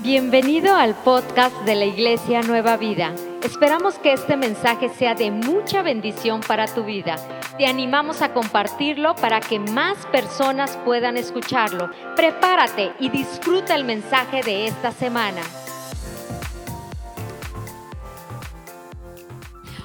Bienvenido al podcast de la Iglesia Nueva Vida. Esperamos que este mensaje sea de mucha bendición para tu vida. Te animamos a compartirlo para que más personas puedan escucharlo. Prepárate y disfruta el mensaje de esta semana.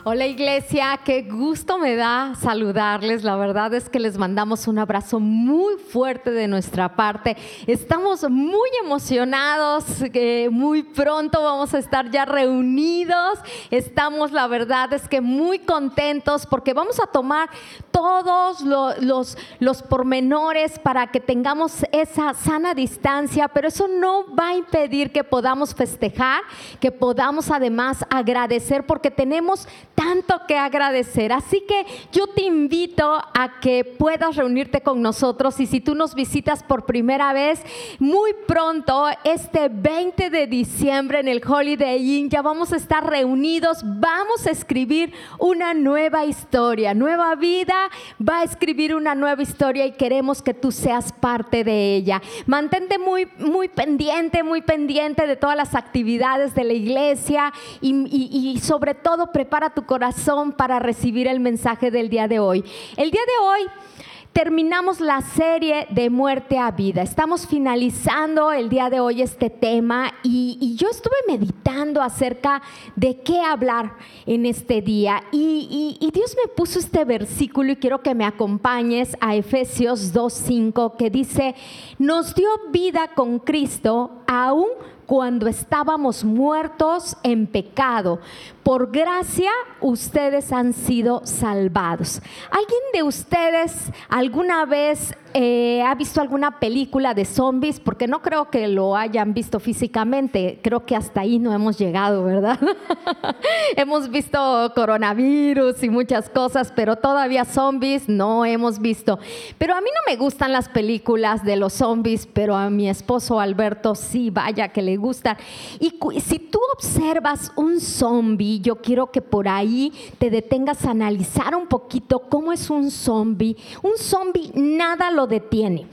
Hola iglesia, qué gusto me da saludarles. La verdad es que les mandamos un abrazo muy fuerte de nuestra parte. Estamos muy emocionados, que muy pronto vamos a estar ya reunidos. Estamos, la verdad es que muy contentos porque vamos a tomar todos los, los, pormenores para que tengamos esa sana distancia, pero eso no va a impedir que podamos festejar, que podamos además agradecer porque tenemos tanto que agradecer. Así que yo te invito a que puedas reunirte con nosotros y si tú nos visitas por primera vez, muy pronto, este 20 de diciembre en el Holiday Inn, ya vamos a estar reunidos, vamos a escribir una nueva historia, nueva vida, va a escribir una nueva historia y queremos que tú seas parte de ella. Mantente muy, muy pendiente, muy pendiente de todas las actividades de la iglesia y, y sobre todo prepara tu corazón para recibir el mensaje del día de hoy. El día de hoy terminamos la serie de muerte a vida. Estamos finalizando el día de hoy este tema y, yo estuve meditando acerca de qué hablar en este día y, y, Dios me puso este versículo y quiero que me acompañes a Efesios 2.5 que dice, nos dio vida con Cristo aún cuando estábamos muertos en pecado. Por gracia ustedes han sido salvados. ¿Alguien de ustedes alguna vez eh, ha visto alguna película de zombies? Porque no creo que lo hayan visto físicamente. Creo que hasta ahí no hemos llegado, ¿verdad? hemos visto coronavirus y muchas cosas, pero todavía zombies no hemos visto. Pero a mí no me gustan las películas de los zombies, pero a mi esposo Alberto sí, vaya que le gusta. Y si tú observas un zombie, yo quiero que por ahí te detengas a analizar un poquito cómo es un zombie. Un zombie nada lo detiene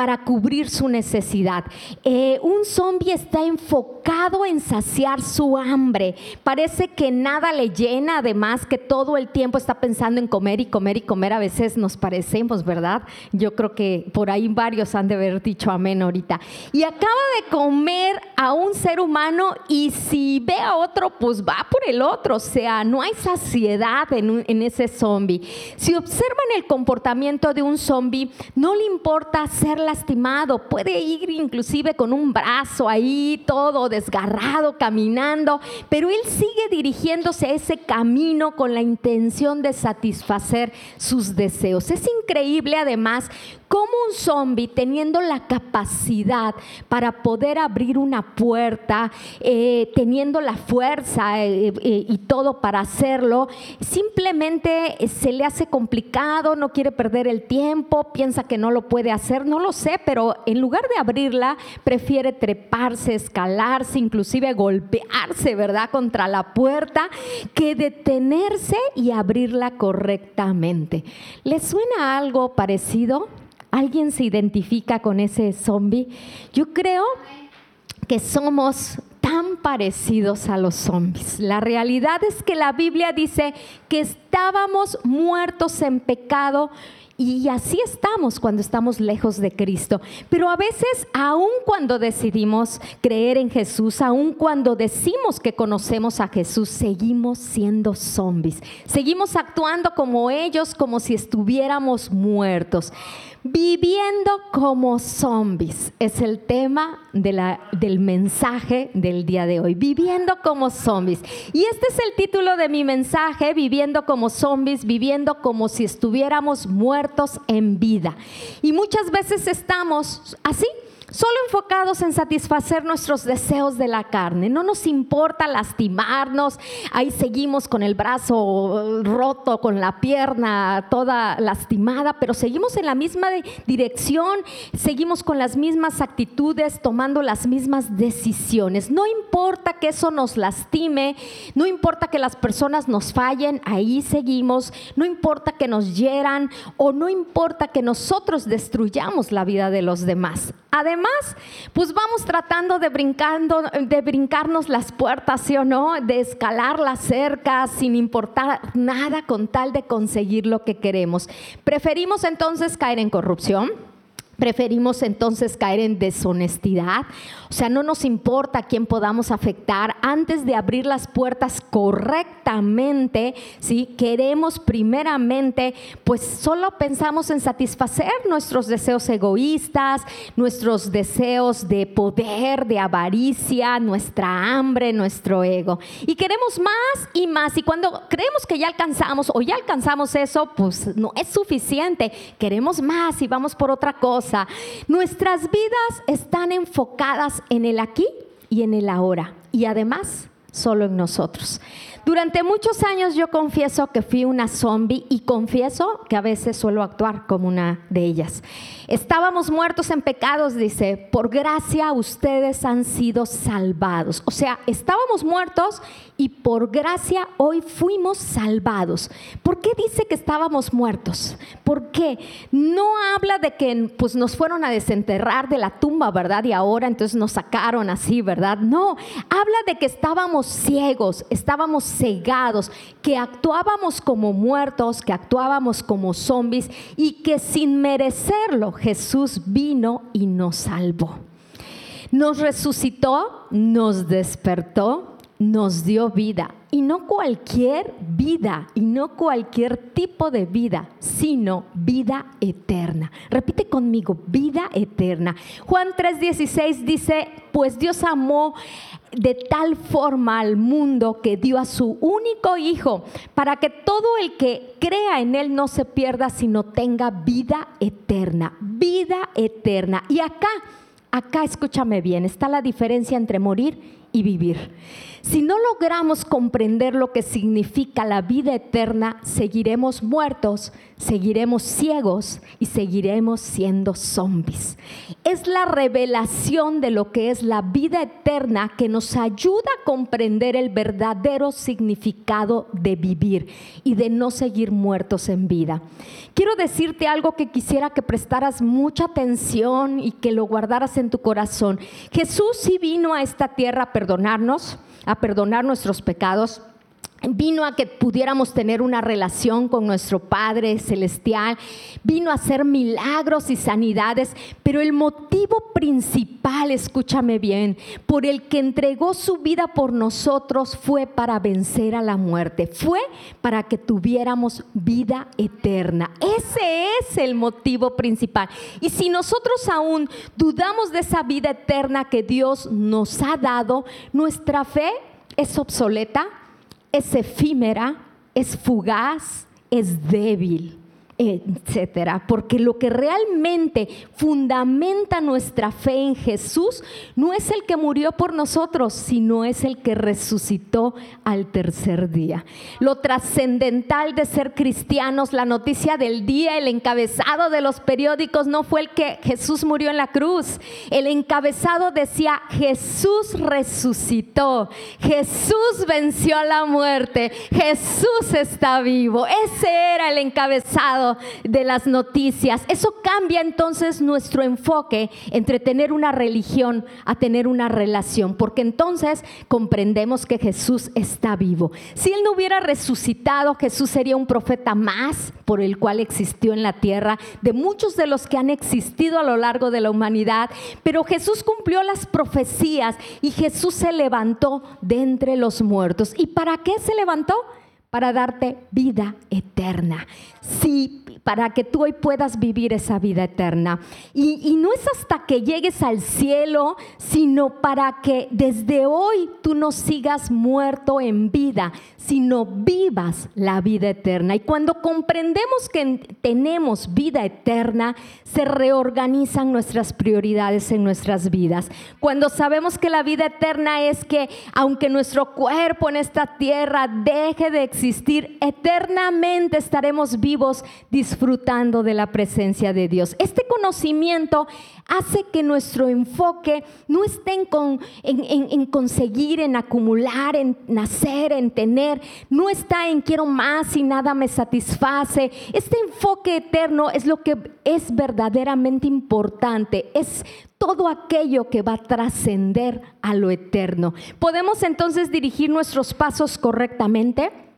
para cubrir su necesidad. Eh, un zombie está enfocado en saciar su hambre. Parece que nada le llena, además que todo el tiempo está pensando en comer y comer y comer. A veces nos parecemos, ¿verdad? Yo creo que por ahí varios han de haber dicho amén ahorita. Y acaba de comer a un ser humano y si ve a otro, pues va por el otro. O sea, no hay saciedad en, en ese zombie. Si observan el comportamiento de un zombie, no le importa ser la lastimado, puede ir inclusive con un brazo ahí todo desgarrado, caminando, pero él sigue dirigiéndose a ese camino con la intención de satisfacer sus deseos. Es increíble además cómo un zombie teniendo la capacidad para poder abrir una puerta, eh, teniendo la fuerza eh, eh, y todo para hacerlo, simplemente se le hace complicado, no quiere perder el tiempo, piensa que no lo puede hacer, no lo sé, pero en lugar de abrirla, prefiere treparse, escalarse, inclusive golpearse, ¿verdad?, contra la puerta, que detenerse y abrirla correctamente. ¿Le suena algo parecido? ¿Alguien se identifica con ese zombie? Yo creo que somos tan parecidos a los zombies. La realidad es que la Biblia dice que estábamos muertos en pecado y así estamos cuando estamos lejos de Cristo. Pero a veces, aun cuando decidimos creer en Jesús, aun cuando decimos que conocemos a Jesús, seguimos siendo zombies. Seguimos actuando como ellos, como si estuviéramos muertos. Viviendo como zombies es el tema del mensaje del día de hoy. Viviendo como zombies. Y este es el título de mi mensaje, viviendo como zombies, viviendo como si estuviéramos muertos en vida. Y muchas veces estamos así solo enfocados en satisfacer nuestros deseos de la carne. No nos importa lastimarnos, ahí seguimos con el brazo roto, con la pierna toda lastimada, pero seguimos en la misma dirección, seguimos con las mismas actitudes, tomando las mismas decisiones. No importa que eso nos lastime, no importa que las personas nos fallen, ahí seguimos, no importa que nos hieran o no importa que nosotros destruyamos la vida de los demás. Además, demás, pues vamos tratando de, brincando, de brincarnos las puertas, ¿sí o no? De escalar las cercas sin importar nada con tal de conseguir lo que queremos. Preferimos entonces caer en corrupción Preferimos entonces caer en deshonestidad. O sea, no nos importa a quién podamos afectar. Antes de abrir las puertas correctamente, ¿sí? queremos primeramente, pues solo pensamos en satisfacer nuestros deseos egoístas, nuestros deseos de poder, de avaricia, nuestra hambre, nuestro ego. Y queremos más y más. Y cuando creemos que ya alcanzamos o ya alcanzamos eso, pues no es suficiente. Queremos más y vamos por otra cosa. Nuestras vidas están enfocadas en el aquí y en el ahora. Y además, solo en nosotros. Durante muchos años yo confieso que fui una zombie y confieso que a veces suelo actuar como una de ellas. Estábamos muertos en pecados, dice, por gracia ustedes han sido salvados. O sea, estábamos muertos y por gracia hoy fuimos salvados. ¿Por qué dice que estábamos muertos? ¿Por qué? No habla de que pues, nos fueron a desenterrar de la tumba, ¿verdad? Y ahora entonces nos sacaron así, ¿verdad? No, habla de que estábamos ciegos, estábamos cegados, que actuábamos como muertos, que actuábamos como zombies y que sin merecerlo Jesús vino y nos salvó. Nos resucitó, nos despertó, nos dio vida. Y no cualquier vida, y no cualquier tipo de vida, sino vida eterna. Repite conmigo, vida eterna. Juan 3:16 dice, pues Dios amó de tal forma al mundo que dio a su único Hijo, para que todo el que crea en Él no se pierda, sino tenga vida eterna, vida eterna. Y acá, acá escúchame bien, está la diferencia entre morir y vivir. Si no logramos comprender lo que significa la vida eterna, seguiremos muertos, seguiremos ciegos y seguiremos siendo zombies. Es la revelación de lo que es la vida eterna que nos ayuda a comprender el verdadero significado de vivir y de no seguir muertos en vida. Quiero decirte algo que quisiera que prestaras mucha atención y que lo guardaras en tu corazón. Jesús sí vino a esta tierra perdonarnos a perdonar nuestros pecados vino a que pudiéramos tener una relación con nuestro Padre Celestial, vino a hacer milagros y sanidades, pero el motivo principal, escúchame bien, por el que entregó su vida por nosotros fue para vencer a la muerte, fue para que tuviéramos vida eterna. Ese es el motivo principal. Y si nosotros aún dudamos de esa vida eterna que Dios nos ha dado, nuestra fe es obsoleta es efímera, es fugaz, es débil etcétera. Porque lo que realmente fundamenta nuestra fe en Jesús no es el que murió por nosotros, sino es el que resucitó al tercer día. Lo trascendental de ser cristianos, la noticia del día, el encabezado de los periódicos no fue el que Jesús murió en la cruz. El encabezado decía, Jesús resucitó, Jesús venció a la muerte, Jesús está vivo. Ese era el encabezado de las noticias. Eso cambia entonces nuestro enfoque entre tener una religión a tener una relación, porque entonces comprendemos que Jesús está vivo. Si Él no hubiera resucitado, Jesús sería un profeta más por el cual existió en la tierra, de muchos de los que han existido a lo largo de la humanidad, pero Jesús cumplió las profecías y Jesús se levantó de entre los muertos. ¿Y para qué se levantó? Para darte vida eterna. Para que tú hoy puedas vivir esa vida eterna. Y, no es hasta que llegues al cielo, sino para que desde hoy tú no sigas muerto en vida, sino vivas la vida eterna. Y cuando comprendemos que tenemos vida eterna, se reorganizan nuestras prioridades en nuestras vidas. Cuando sabemos que la vida eterna es que aunque nuestro cuerpo en esta tierra deje de existir, eternamente estaremos vivos disfrutando de la presencia de Dios. Este conocimiento hace que nuestro enfoque no esté en, conseguir, en acumular, en nacer, en tener, no está en quiero más y nada me satisface. Este enfoque eterno es lo que es verdaderamente importante, es todo aquello que va a trascender a lo eterno. ¿Podemos entonces dirigir nuestros pasos correctamente?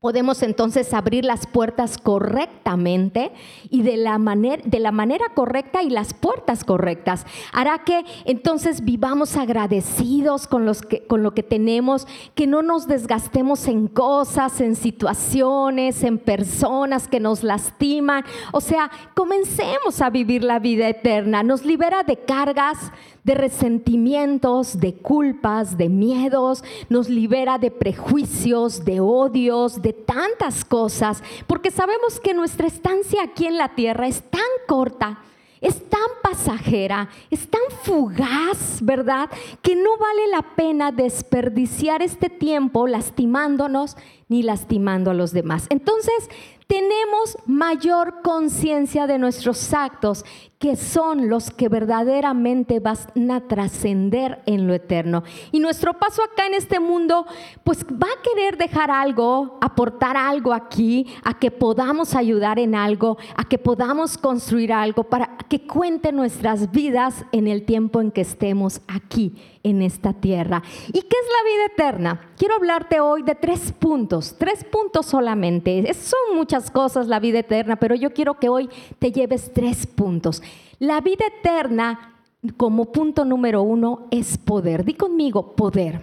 Podemos entonces abrir las puertas correctamente y de la, manera, de la manera correcta y las puertas correctas. Hará que entonces vivamos agradecidos con, los que, con lo que tenemos, que no nos desgastemos en cosas, en situaciones, en personas que nos lastiman. O sea, comencemos a vivir la vida eterna. Nos libera de cargas, de resentimientos, de culpas, de miedos, nos libera de prejuicios, de odios, de tantas cosas, porque sabemos que nuestra estancia aquí en la tierra es tan corta es tan pasajera, es tan fugaz, ¿verdad? Que no vale la pena desperdiciar este tiempo lastimándonos ni lastimando a los demás. Entonces, tenemos mayor conciencia de nuestros actos, que son los que verdaderamente van a trascender en lo eterno. Y nuestro paso acá en este mundo, pues va a querer dejar algo, aportar algo aquí, a que podamos ayudar en algo, a que podamos construir algo, para que cuente nuestras vidas en el tiempo en que estemos aquí en esta tierra. ¿Y qué es la vida eterna? Quiero hablarte hoy de tres puntos, tres puntos solamente. Son muchas cosas la vida eterna, pero yo quiero que hoy te lleves tres puntos. La vida eterna, como punto número uno, es poder. Di conmigo, poder.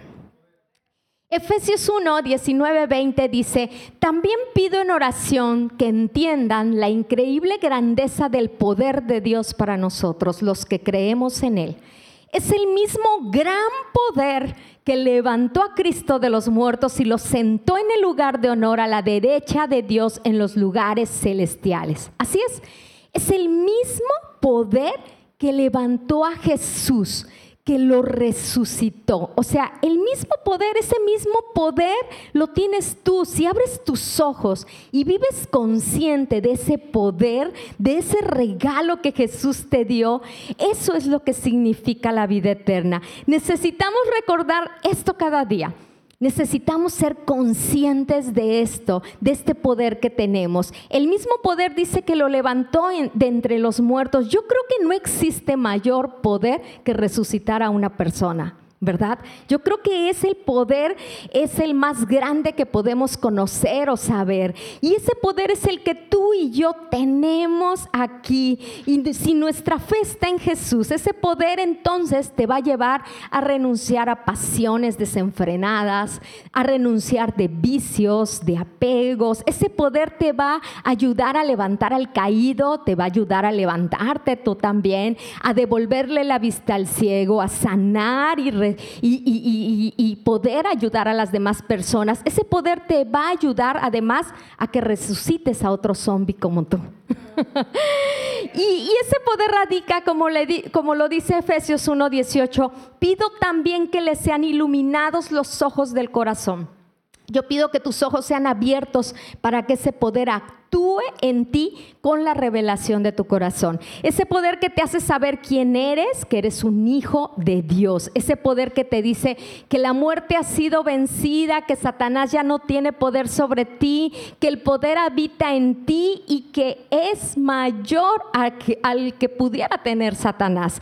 Efesios 1, 19, 20 dice, también pido en oración que entiendan la increíble grandeza del poder de Dios para nosotros, los que creemos en Él es el mismo gran poder que levantó a Cristo de los muertos y lo sentó en el lugar de honor a la derecha de Dios en los lugares celestiales. Así es, es el mismo poder que levantó a Jesús que lo resucitó. O sea, el mismo poder, ese mismo poder lo tienes tú. Si abres tus ojos y vives consciente de ese poder, de ese regalo que Jesús te dio, eso es lo que significa la vida eterna. Necesitamos recordar esto cada día. Necesitamos ser conscientes de esto, de este poder que tenemos. El mismo poder dice que lo levantó de entre los muertos. Yo creo que no existe mayor poder que resucitar a una persona. ¿Verdad? Yo creo que ese poder es el más grande que podemos conocer o saber. Y ese poder es el que tú y yo tenemos aquí. Y si nuestra fe está en Jesús, ese poder entonces te va a llevar a renunciar a pasiones desenfrenadas, a renunciar de vicios, de apegos. Ese poder te va a ayudar a levantar al caído, te va a ayudar a levantarte tú también, a devolverle la vista al ciego, a sanar y y, poder ayudar a las demás personas, ese poder te va a ayudar además a que resucites a otro zombie como tú. y, ese poder radica, como, como lo dice Efesios 1:18, pido también que les sean iluminados los ojos del corazón yo pido que tus ojos sean abiertos para que ese poder actúe en ti con la revelación de tu corazón. Ese poder que te hace saber quién eres, que eres un hijo de Dios. Ese poder que te dice que la muerte ha sido vencida, que Satanás ya no tiene poder sobre ti, que el poder habita en ti y que es mayor al que, al que pudiera tener Satanás.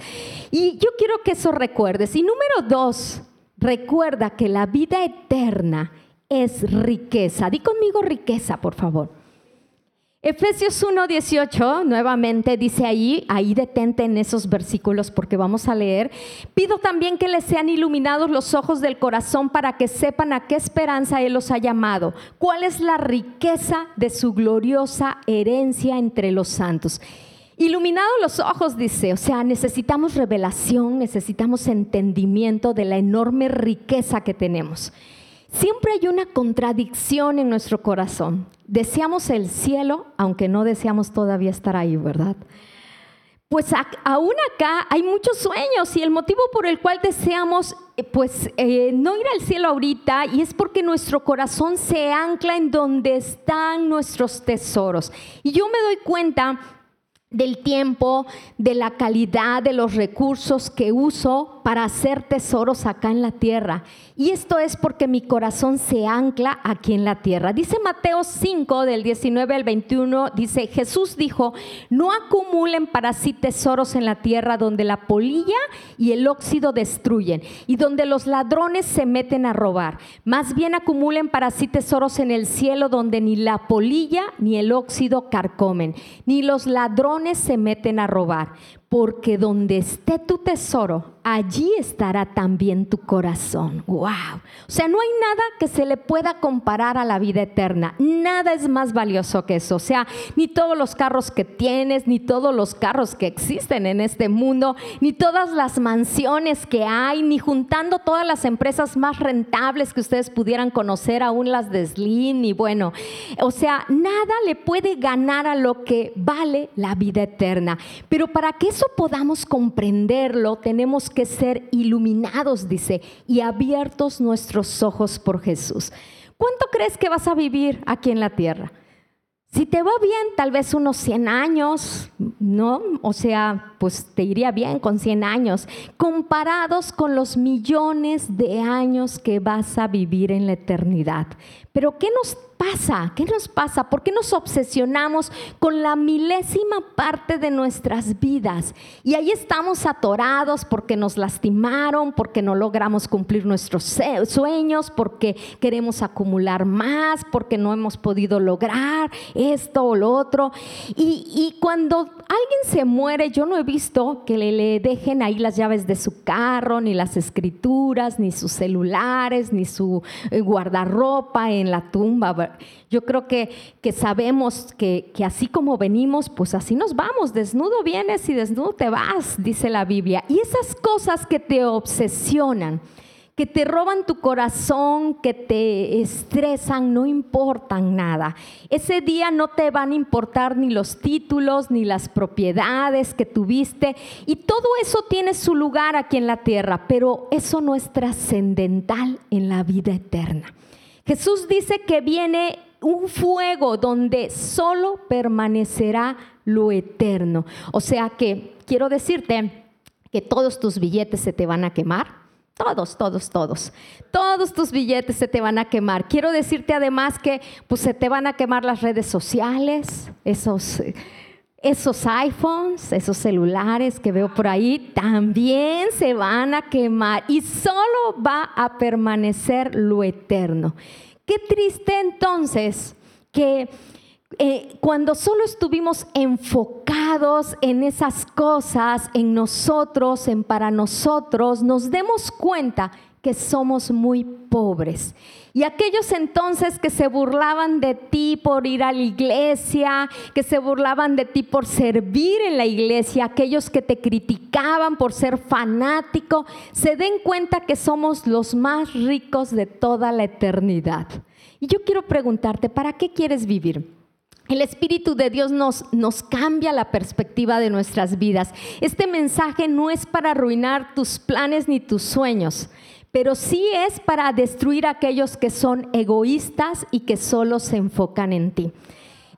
Y yo quiero que eso recuerdes. Y número dos, recuerda que la vida eterna es riqueza. Di conmigo riqueza, por favor. Efesios 1:18 nuevamente dice ahí, ahí detente en esos versículos porque vamos a leer, pido también que les sean iluminados los ojos del corazón para que sepan a qué esperanza Él los ha llamado, cuál es la riqueza de su gloriosa herencia entre los santos. Iluminados los ojos, dice, o sea, necesitamos revelación, necesitamos entendimiento de la enorme riqueza que tenemos. Siempre hay una contradicción en nuestro corazón. Deseamos el cielo, aunque no deseamos todavía estar ahí, ¿verdad? pues aún acá hay muchos sueños y el motivo por el cual deseamos eh, pues eh, no ir al cielo ahorita y es porque nuestro corazón se ancla en donde están nuestros tesoros. Y yo me doy cuenta del tiempo, de la calidad de los recursos que uso para hacer tesoros acá en la tierra. Y esto es porque mi corazón se ancla aquí en la tierra. Dice Mateo 5 del 19 al 21, dice, Jesús dijo, no acumulen para sí tesoros en la tierra donde la polilla y el óxido destruyen y donde los ladrones se meten a robar. Más bien acumulen para sí tesoros en el cielo donde ni la polilla ni el óxido carcomen, ni los ladrones se meten a robar porque donde esté tu tesoro, allí estará también tu corazón. ¡Wow! O sea, no hay nada que se le pueda comparar a la vida eterna. Nada es más valioso que eso. O sea, ni todos los carros que tienes, ni todos los carros que existen en este mundo, ni todas las mansiones que hay, ni juntando todas las empresas más rentables que ustedes pudieran conocer, aún las de Slim, y bueno, o sea, nada le puede ganar a lo que vale la vida eterna. Pero para que eso podamos comprenderlo, tenemos que ser iluminados, dice, y abiertos nuestros ojos por Jesús. ¿Cuánto crees que vas a vivir aquí en la tierra? Si te va bien, tal vez unos 100 años, ¿no? O sea, pues te iría bien con 100 años, comparados con los millones de años que vas a vivir en la eternidad. Pero ¿qué nos pasa? ¿Qué nos pasa? ¿Por qué nos obsesionamos con la milésima parte de nuestras vidas? Y ahí estamos atorados porque nos lastimaron, porque no logramos cumplir nuestros sueños, porque queremos acumular más, porque no hemos podido lograr esto o lo otro. Y, cuando alguien se muere, yo no he visto que le, le dejen ahí las llaves de su carro, ni las escrituras, ni sus celulares, ni su eh, guardarropa en la tumba yo creo que, que sabemos que, que así como venimos, pues así nos vamos. Desnudo vienes y desnudo te vas, dice la Biblia. Y esas cosas que te obsesionan, que te roban tu corazón, que te estresan, no importan nada. Ese día no te van a importar ni los títulos, ni las propiedades que tuviste. Y todo eso tiene su lugar aquí en la tierra, pero eso no es trascendental en la vida eterna. Jesús dice que viene un fuego donde solo permanecerá lo eterno. O sea que quiero decirte que todos tus billetes se te van a quemar. Todos, todos, todos. Todos tus billetes se te van a quemar. Quiero decirte además que pues, se te van a quemar las redes sociales, esos, esos iPhones, esos celulares que veo por ahí, también se van a quemar y solo va a permanecer lo eterno. Qué triste entonces que eh, cuando solo estuvimos enfocados en esas cosas, en nosotros, en para nosotros, nos demos cuenta que somos muy pobres. Y aquellos entonces que se burlaban de ti por ir a la iglesia, que se burlaban de ti por servir en la iglesia, aquellos que te criticaban por ser fanático, se den cuenta que somos los más ricos de toda la eternidad. Y yo quiero preguntarte, ¿para qué quieres vivir? El Espíritu de Dios nos, nos, cambia la perspectiva de nuestras vidas. Este mensaje no es para arruinar tus planes ni tus sueños pero sí es para destruir a aquellos que son egoístas y que solo se enfocan en ti.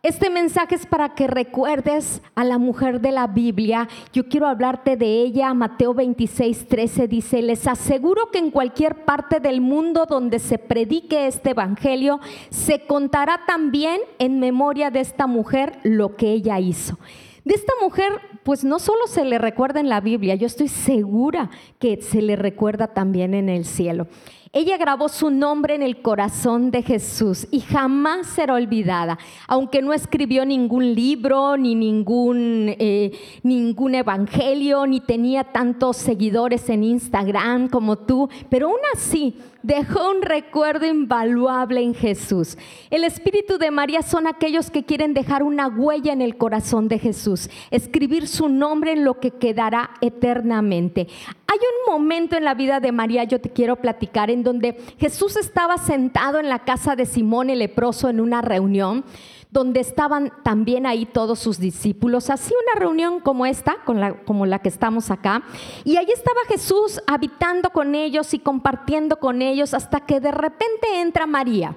Este mensaje es para que recuerdes a la mujer de la Biblia. Yo quiero hablarte de ella. Mateo 26, 13 dice, les aseguro que en cualquier parte del mundo donde se predique este Evangelio, se contará también en memoria de esta mujer lo que ella hizo. De esta mujer, pues no solo se le recuerda en la Biblia, yo estoy segura que se le recuerda también en el cielo. Ella grabó su nombre en el corazón de Jesús y jamás será olvidada, aunque no escribió ningún libro, ni ningún, eh, ningún evangelio, ni tenía tantos seguidores en Instagram como tú, pero aún así dejó un recuerdo invaluable en Jesús. El Espíritu de María son aquellos que quieren dejar una huella en el corazón de Jesús, escribir su nombre en lo que quedará eternamente. Hay un momento en la vida de María, yo te quiero platicar, donde Jesús estaba sentado en la casa de Simón el leproso en una reunión donde estaban también ahí todos sus discípulos. Así una reunión como esta, como la que estamos acá. Y ahí estaba Jesús habitando con ellos y compartiendo con ellos hasta que de repente entra María.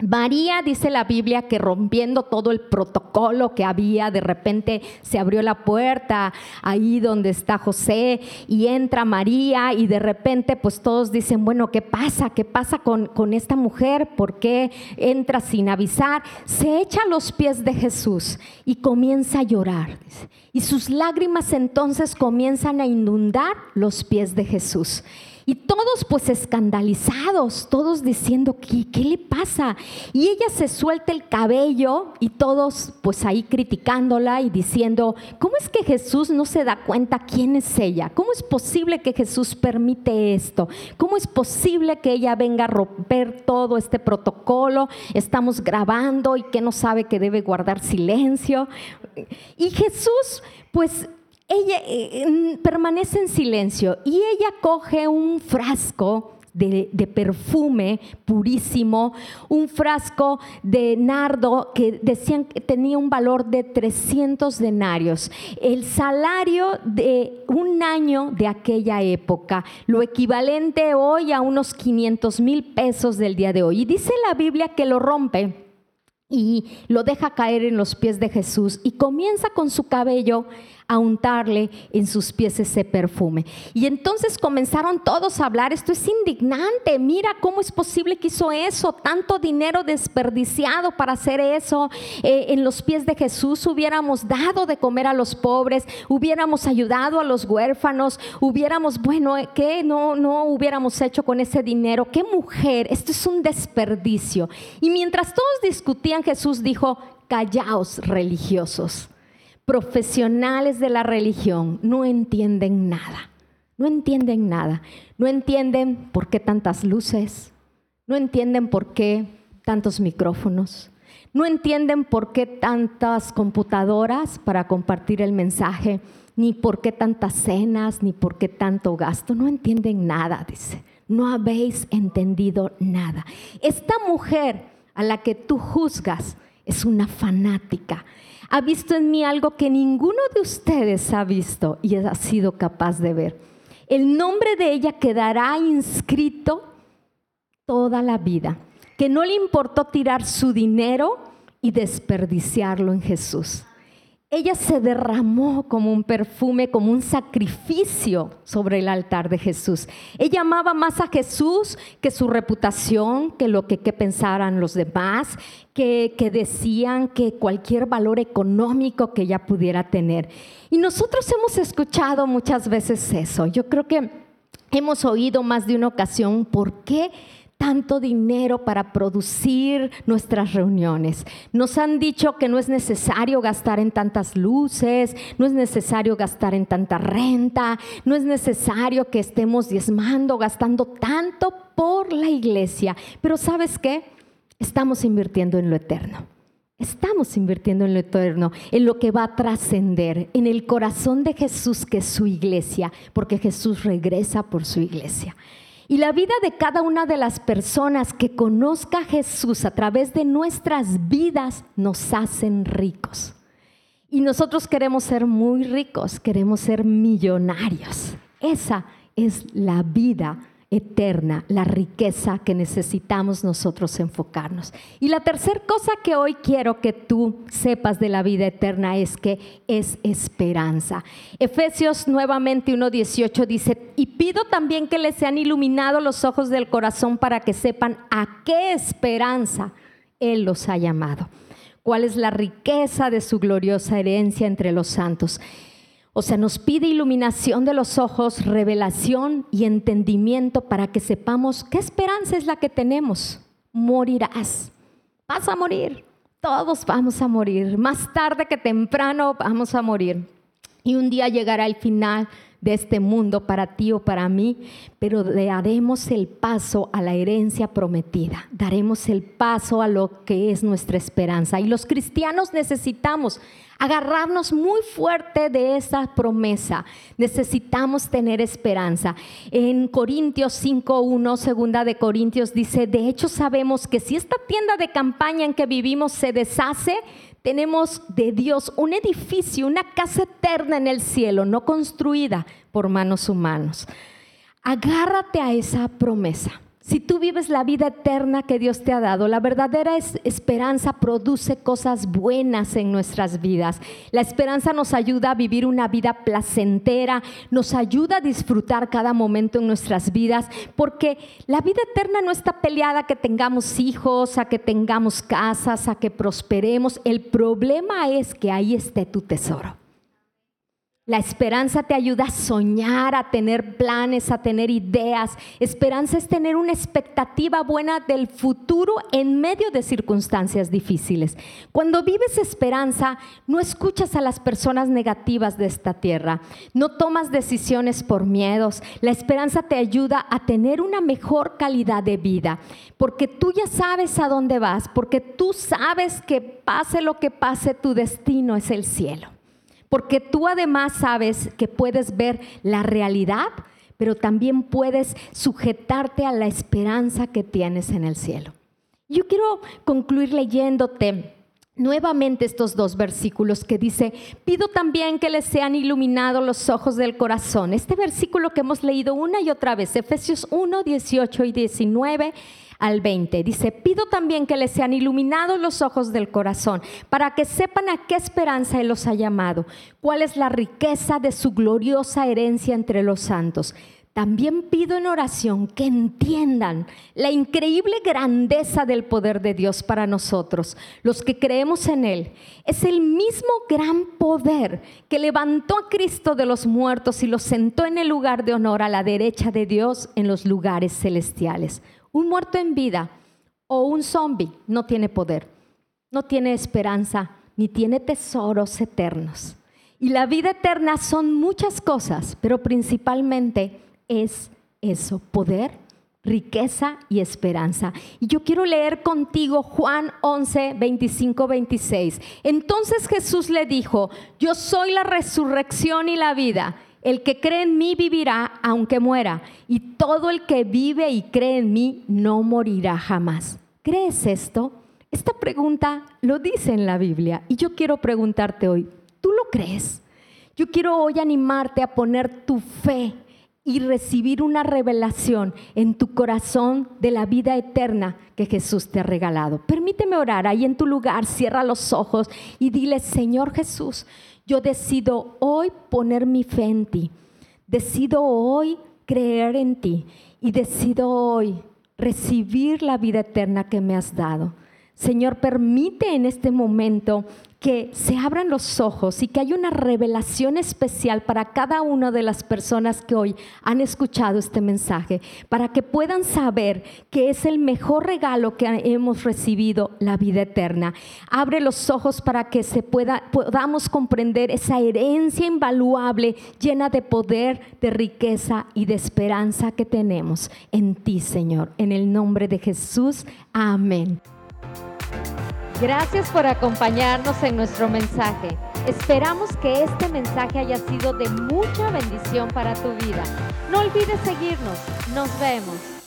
María dice la Biblia que rompiendo todo el protocolo que había, de repente se abrió la puerta ahí donde está José y entra María y de repente pues todos dicen, bueno, ¿qué pasa? ¿Qué pasa con, con esta mujer? ¿Por qué entra sin avisar? Se echa a los pies de Jesús y comienza a llorar. Y sus lágrimas entonces comienzan a inundar los pies de Jesús. Y todos pues escandalizados, todos diciendo, ¿qué, ¿qué, le pasa? Y ella se suelta el cabello y todos pues ahí criticándola y diciendo, ¿cómo es que Jesús no se da cuenta quién es ella? ¿Cómo es posible que Jesús permite esto? ¿Cómo es posible que ella venga a romper todo este protocolo? Estamos grabando y que no sabe que debe guardar silencio. Y Jesús pues ella eh, permanece en silencio y ella coge un frasco de, perfume purísimo, un frasco de nardo que decían que tenía un valor de 300 denarios, el salario de un año de aquella época, lo equivalente hoy a unos 500 mil pesos del día de hoy. Y dice la Biblia que lo rompe y lo deja caer en los pies de Jesús y comienza con su cabello a untarle en sus pies ese perfume. Y entonces comenzaron todos a hablar, esto es indignante, mira cómo es posible que hizo eso, tanto dinero desperdiciado para hacer eso eh, en los pies de Jesús, hubiéramos dado de comer a los pobres, hubiéramos ayudado a los huérfanos, hubiéramos, bueno, eh, ¿qué no, no hubiéramos hecho con ese dinero? ¿Qué mujer? Esto es un desperdicio. Y mientras todos discutían, Jesús dijo, callaos religiosos profesionales de la religión no entienden nada. No entienden nada. No entienden por qué tantas luces. No entienden por qué tantos micrófonos. No entienden por qué tantas computadoras para compartir el mensaje, ni por qué tantas cenas, ni por qué tanto gasto. No entienden nada, dice. No habéis entendido nada. Esta mujer a la que tú juzgas es una fanática, ha visto en mí algo que ninguno de ustedes ha visto y ha sido capaz de ver. El nombre de ella quedará inscrito toda la vida, que no le importó tirar su dinero y desperdiciarlo en Jesús. Ella se derramó como un perfume, como un sacrificio sobre el altar de Jesús. Ella amaba más a Jesús que su reputación, que lo que, pensaran los demás, que, que decían que cualquier valor económico que ella pudiera tener. Y nosotros hemos escuchado muchas veces eso. Yo creo que hemos oído más de una ocasión por qué tanto dinero para producir nuestras reuniones. Nos han dicho que no es necesario gastar en tantas luces, no es necesario gastar en tanta renta, no es necesario que estemos diezmando, gastando tanto por la iglesia. Pero ¿sabes qué? Estamos invirtiendo en lo eterno. Estamos invirtiendo en lo eterno, en lo que va a trascender, en el corazón de Jesús que es su iglesia, porque Jesús regresa por su iglesia. Y la vida de cada una de las personas que conozca a Jesús a través de nuestras vidas nos hacen ricos. Y nosotros queremos ser muy ricos, queremos ser millonarios. Esa es la vida eterna, la riqueza que necesitamos nosotros enfocarnos. Y la tercera cosa que hoy quiero que tú sepas de la vida eterna es que es esperanza. Efesios nuevamente 1.18 dice, y pido también que les sean iluminados los ojos del corazón para que sepan a qué esperanza Él los ha llamado, cuál es la riqueza de su gloriosa herencia entre los santos o sea, nos pide iluminación de los ojos, revelación y entendimiento para que sepamos qué esperanza es la que tenemos. Morirás. Vas a morir. Todos vamos a morir. Más tarde que temprano vamos a morir. Y un día llegará el final de este mundo para ti o para mí, pero daremos el paso a la herencia prometida, daremos el paso a lo que es nuestra esperanza. Y los cristianos necesitamos agarrarnos muy fuerte de esa promesa. Necesitamos tener esperanza. En Corintios 5.1, segunda de Corintios, dice, de hecho sabemos que si esta tienda de campaña en que vivimos se deshace, tenemos de Dios un edificio, una casa eterna en el cielo, no construida por manos humanos. Agárrate a esa promesa. Si tú vives la vida eterna que Dios te ha dado, la verdadera esperanza produce cosas buenas en nuestras vidas. La esperanza nos ayuda a vivir una vida placentera, nos ayuda a disfrutar cada momento en nuestras vidas, porque la vida eterna no está peleada a que tengamos hijos, a que tengamos casas, a que prosperemos. El problema es que ahí esté tu tesoro. La esperanza te ayuda a soñar, a tener planes, a tener ideas. Esperanza es tener una expectativa buena del futuro en medio de circunstancias difíciles. Cuando vives esperanza, no escuchas a las personas negativas de esta tierra, no tomas decisiones por miedos. La esperanza te ayuda a tener una mejor calidad de vida, porque tú ya sabes a dónde vas, porque tú sabes que pase lo que pase, tu destino es el cielo porque tú además sabes que puedes ver la realidad, pero también puedes sujetarte a la esperanza que tienes en el cielo. Yo quiero concluir leyéndote nuevamente estos dos versículos que dice, pido también que les sean iluminados los ojos del corazón. Este versículo que hemos leído una y otra vez, Efesios 1, 18 y 19 al 20. Dice, pido también que les sean iluminados los ojos del corazón, para que sepan a qué esperanza Él los ha llamado, cuál es la riqueza de su gloriosa herencia entre los santos. También pido en oración que entiendan la increíble grandeza del poder de Dios para nosotros, los que creemos en Él. Es el mismo gran poder que levantó a Cristo de los muertos y lo sentó en el lugar de honor a la derecha de Dios en los lugares celestiales. Un muerto en vida o un zombie no tiene poder, no tiene esperanza, ni tiene tesoros eternos. Y la vida eterna son muchas cosas, pero principalmente es eso, poder, riqueza y esperanza. Y yo quiero leer contigo Juan 11, 25, 26. Entonces Jesús le dijo, yo soy la resurrección y la vida. El que cree en mí vivirá aunque muera, y todo el que vive y cree en mí no morirá jamás. ¿Crees esto? Esta pregunta lo dice en la Biblia y yo quiero preguntarte hoy, ¿tú lo crees? Yo quiero hoy animarte a poner tu fe y recibir una revelación en tu corazón de la vida eterna que Jesús te ha regalado. Permíteme orar ahí en tu lugar, cierra los ojos y dile, Señor Jesús, yo decido hoy poner mi fe en ti. Decido hoy creer en ti y decido hoy recibir la vida eterna que me has dado. Señor, permite en este momento que se abran los ojos y que haya una revelación especial para cada una de las personas que hoy han escuchado este mensaje, para que puedan saber que es el mejor regalo que hemos recibido, la vida eterna. Abre los ojos para que se pueda, podamos comprender esa herencia invaluable, llena de poder, de riqueza y de esperanza que tenemos en ti, Señor. En el nombre de Jesús, amén. Gracias por acompañarnos en nuestro mensaje. Esperamos que este mensaje haya sido de mucha bendición para tu vida. No olvides seguirnos. Nos vemos.